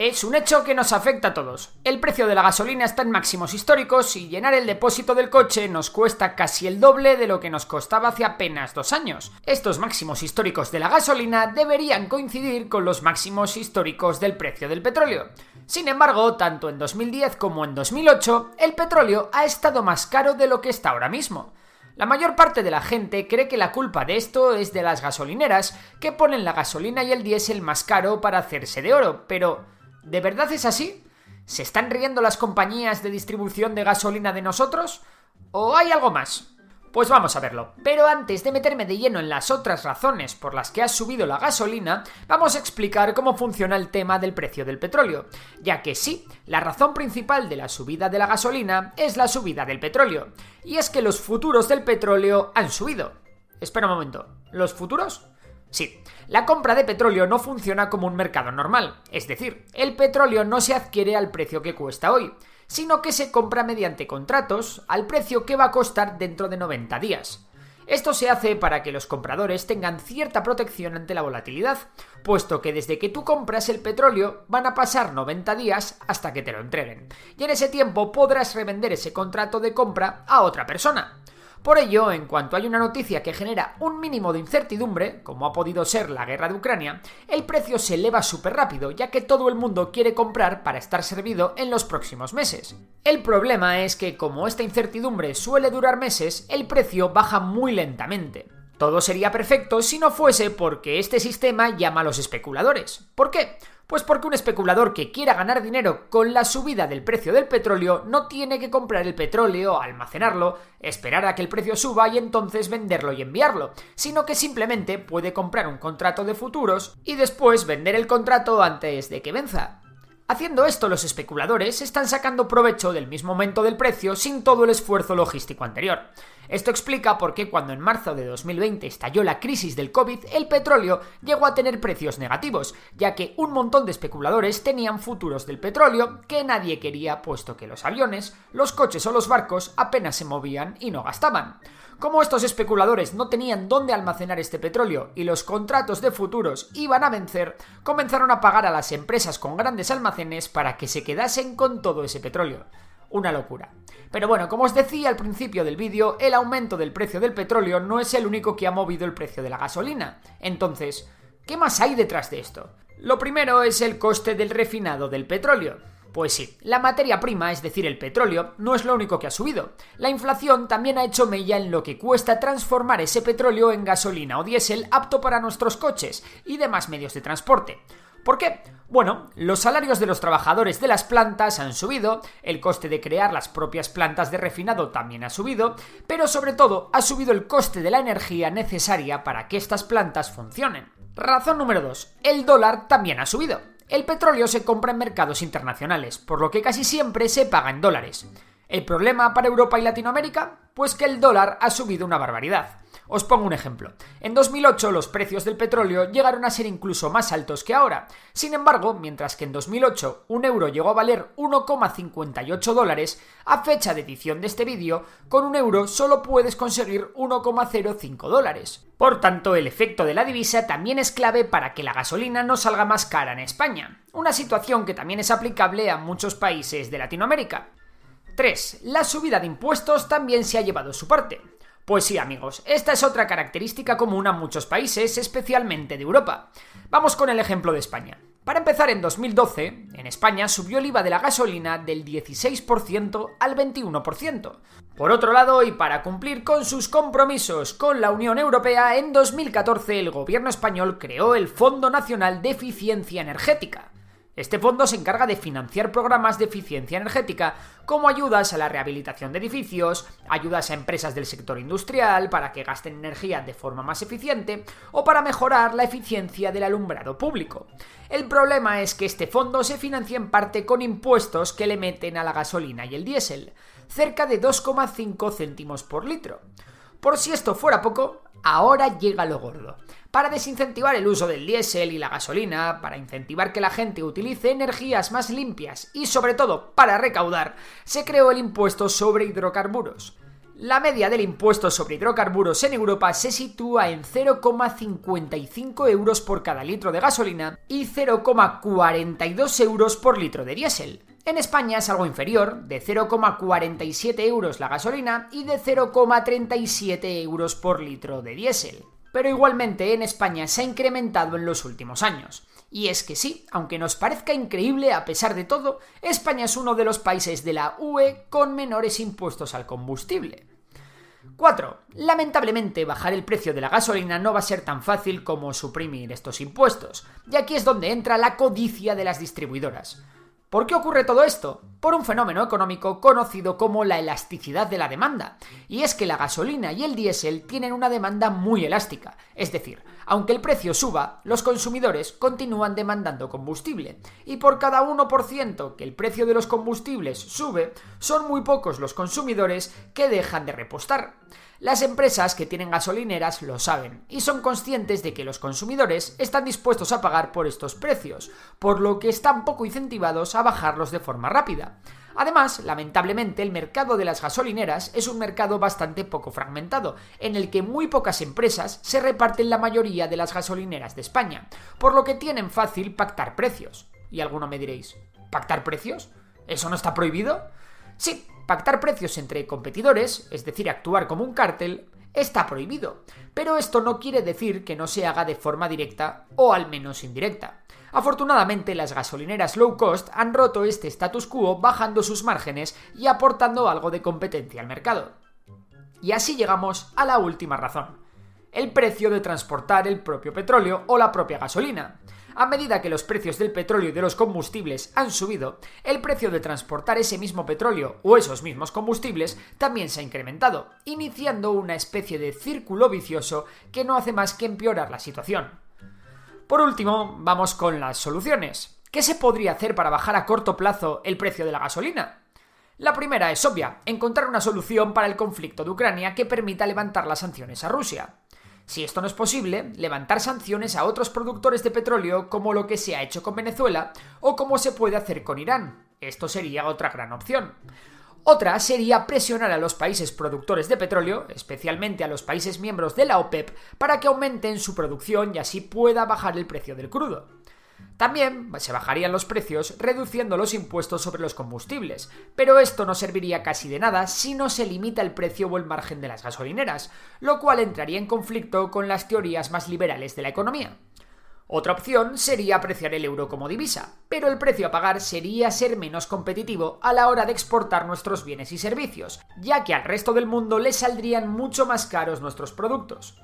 Es un hecho que nos afecta a todos. El precio de la gasolina está en máximos históricos y llenar el depósito del coche nos cuesta casi el doble de lo que nos costaba hace apenas dos años. Estos máximos históricos de la gasolina deberían coincidir con los máximos históricos del precio del petróleo. Sin embargo, tanto en 2010 como en 2008, el petróleo ha estado más caro de lo que está ahora mismo. La mayor parte de la gente cree que la culpa de esto es de las gasolineras, que ponen la gasolina y el diésel más caro para hacerse de oro, pero ¿De verdad es así? ¿Se están riendo las compañías de distribución de gasolina de nosotros? ¿O hay algo más? Pues vamos a verlo. Pero antes de meterme de lleno en las otras razones por las que ha subido la gasolina, vamos a explicar cómo funciona el tema del precio del petróleo. Ya que sí, la razón principal de la subida de la gasolina es la subida del petróleo. Y es que los futuros del petróleo han subido. Espera un momento. ¿Los futuros? Sí, la compra de petróleo no funciona como un mercado normal, es decir, el petróleo no se adquiere al precio que cuesta hoy, sino que se compra mediante contratos al precio que va a costar dentro de 90 días. Esto se hace para que los compradores tengan cierta protección ante la volatilidad, puesto que desde que tú compras el petróleo van a pasar 90 días hasta que te lo entreguen, y en ese tiempo podrás revender ese contrato de compra a otra persona. Por ello, en cuanto hay una noticia que genera un mínimo de incertidumbre, como ha podido ser la guerra de Ucrania, el precio se eleva súper rápido, ya que todo el mundo quiere comprar para estar servido en los próximos meses. El problema es que como esta incertidumbre suele durar meses, el precio baja muy lentamente. Todo sería perfecto si no fuese porque este sistema llama a los especuladores. ¿Por qué? Pues porque un especulador que quiera ganar dinero con la subida del precio del petróleo no tiene que comprar el petróleo, almacenarlo, esperar a que el precio suba y entonces venderlo y enviarlo, sino que simplemente puede comprar un contrato de futuros y después vender el contrato antes de que venza. Haciendo esto, los especuladores están sacando provecho del mismo aumento del precio sin todo el esfuerzo logístico anterior. Esto explica por qué cuando en marzo de 2020 estalló la crisis del COVID, el petróleo llegó a tener precios negativos, ya que un montón de especuladores tenían futuros del petróleo que nadie quería puesto que los aviones, los coches o los barcos apenas se movían y no gastaban. Como estos especuladores no tenían dónde almacenar este petróleo y los contratos de futuros iban a vencer, comenzaron a pagar a las empresas con grandes almacenes para que se quedasen con todo ese petróleo. Una locura. Pero bueno, como os decía al principio del vídeo, el aumento del precio del petróleo no es el único que ha movido el precio de la gasolina. Entonces, ¿qué más hay detrás de esto? Lo primero es el coste del refinado del petróleo. Pues sí, la materia prima, es decir, el petróleo, no es lo único que ha subido. La inflación también ha hecho mella en lo que cuesta transformar ese petróleo en gasolina o diésel apto para nuestros coches y demás medios de transporte. ¿Por qué? Bueno, los salarios de los trabajadores de las plantas han subido, el coste de crear las propias plantas de refinado también ha subido, pero sobre todo ha subido el coste de la energía necesaria para que estas plantas funcionen. Razón número 2. El dólar también ha subido. El petróleo se compra en mercados internacionales, por lo que casi siempre se paga en dólares. ¿El problema para Europa y Latinoamérica? Pues que el dólar ha subido una barbaridad. Os pongo un ejemplo. En 2008 los precios del petróleo llegaron a ser incluso más altos que ahora. Sin embargo, mientras que en 2008 un euro llegó a valer 1,58 dólares, a fecha de edición de este vídeo, con un euro solo puedes conseguir 1,05 dólares. Por tanto, el efecto de la divisa también es clave para que la gasolina no salga más cara en España. Una situación que también es aplicable a muchos países de Latinoamérica. 3. La subida de impuestos también se ha llevado su parte. Pues sí, amigos, esta es otra característica común a muchos países, especialmente de Europa. Vamos con el ejemplo de España. Para empezar, en 2012, en España subió el IVA de la gasolina del 16% al 21%. Por otro lado, y para cumplir con sus compromisos con la Unión Europea, en 2014 el gobierno español creó el Fondo Nacional de Eficiencia Energética. Este fondo se encarga de financiar programas de eficiencia energética, como ayudas a la rehabilitación de edificios, ayudas a empresas del sector industrial para que gasten energía de forma más eficiente o para mejorar la eficiencia del alumbrado público. El problema es que este fondo se financia en parte con impuestos que le meten a la gasolina y el diésel, cerca de 2,5 céntimos por litro. Por si esto fuera poco, ahora llega lo gordo. Para desincentivar el uso del diésel y la gasolina, para incentivar que la gente utilice energías más limpias y sobre todo para recaudar, se creó el impuesto sobre hidrocarburos. La media del impuesto sobre hidrocarburos en Europa se sitúa en 0,55 euros por cada litro de gasolina y 0,42 euros por litro de diésel. En España es algo inferior, de 0,47 euros la gasolina y de 0,37 euros por litro de diésel. Pero igualmente en España se ha incrementado en los últimos años. Y es que sí, aunque nos parezca increíble a pesar de todo, España es uno de los países de la UE con menores impuestos al combustible. 4. Lamentablemente, bajar el precio de la gasolina no va a ser tan fácil como suprimir estos impuestos, y aquí es donde entra la codicia de las distribuidoras. ¿Por qué ocurre todo esto? Por un fenómeno económico conocido como la elasticidad de la demanda. Y es que la gasolina y el diésel tienen una demanda muy elástica. Es decir, aunque el precio suba, los consumidores continúan demandando combustible. Y por cada 1% que el precio de los combustibles sube, son muy pocos los consumidores que dejan de repostar. Las empresas que tienen gasolineras lo saben y son conscientes de que los consumidores están dispuestos a pagar por estos precios, por lo que están poco incentivados a bajarlos de forma rápida. Además, lamentablemente, el mercado de las gasolineras es un mercado bastante poco fragmentado, en el que muy pocas empresas se reparten la mayoría de las gasolineras de España, por lo que tienen fácil pactar precios. Y alguno me diréis, ¿pactar precios? ¿Eso no está prohibido? Sí, pactar precios entre competidores, es decir, actuar como un cártel, está prohibido. Pero esto no quiere decir que no se haga de forma directa o al menos indirecta. Afortunadamente, las gasolineras low cost han roto este status quo bajando sus márgenes y aportando algo de competencia al mercado. Y así llegamos a la última razón. El precio de transportar el propio petróleo o la propia gasolina. A medida que los precios del petróleo y de los combustibles han subido, el precio de transportar ese mismo petróleo o esos mismos combustibles también se ha incrementado, iniciando una especie de círculo vicioso que no hace más que empeorar la situación. Por último, vamos con las soluciones. ¿Qué se podría hacer para bajar a corto plazo el precio de la gasolina? La primera es obvia, encontrar una solución para el conflicto de Ucrania que permita levantar las sanciones a Rusia. Si esto no es posible, levantar sanciones a otros productores de petróleo como lo que se ha hecho con Venezuela o como se puede hacer con Irán. Esto sería otra gran opción. Otra sería presionar a los países productores de petróleo, especialmente a los países miembros de la OPEP, para que aumenten su producción y así pueda bajar el precio del crudo. También se bajarían los precios reduciendo los impuestos sobre los combustibles, pero esto no serviría casi de nada si no se limita el precio o el margen de las gasolineras, lo cual entraría en conflicto con las teorías más liberales de la economía. Otra opción sería apreciar el euro como divisa, pero el precio a pagar sería ser menos competitivo a la hora de exportar nuestros bienes y servicios, ya que al resto del mundo le saldrían mucho más caros nuestros productos.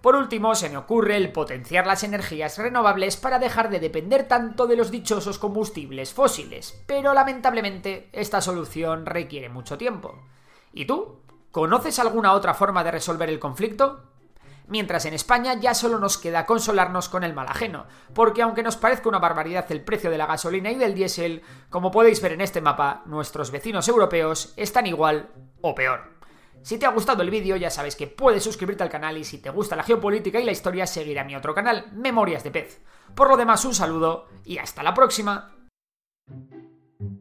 Por último, se me ocurre el potenciar las energías renovables para dejar de depender tanto de los dichosos combustibles fósiles, pero lamentablemente esta solución requiere mucho tiempo. ¿Y tú? ¿Conoces alguna otra forma de resolver el conflicto? Mientras en España ya solo nos queda consolarnos con el mal ajeno, porque aunque nos parezca una barbaridad el precio de la gasolina y del diésel, como podéis ver en este mapa, nuestros vecinos europeos están igual o peor. Si te ha gustado el vídeo ya sabes que puedes suscribirte al canal y si te gusta la geopolítica y la historia seguir a mi otro canal, Memorias de Pez. Por lo demás un saludo y hasta la próxima.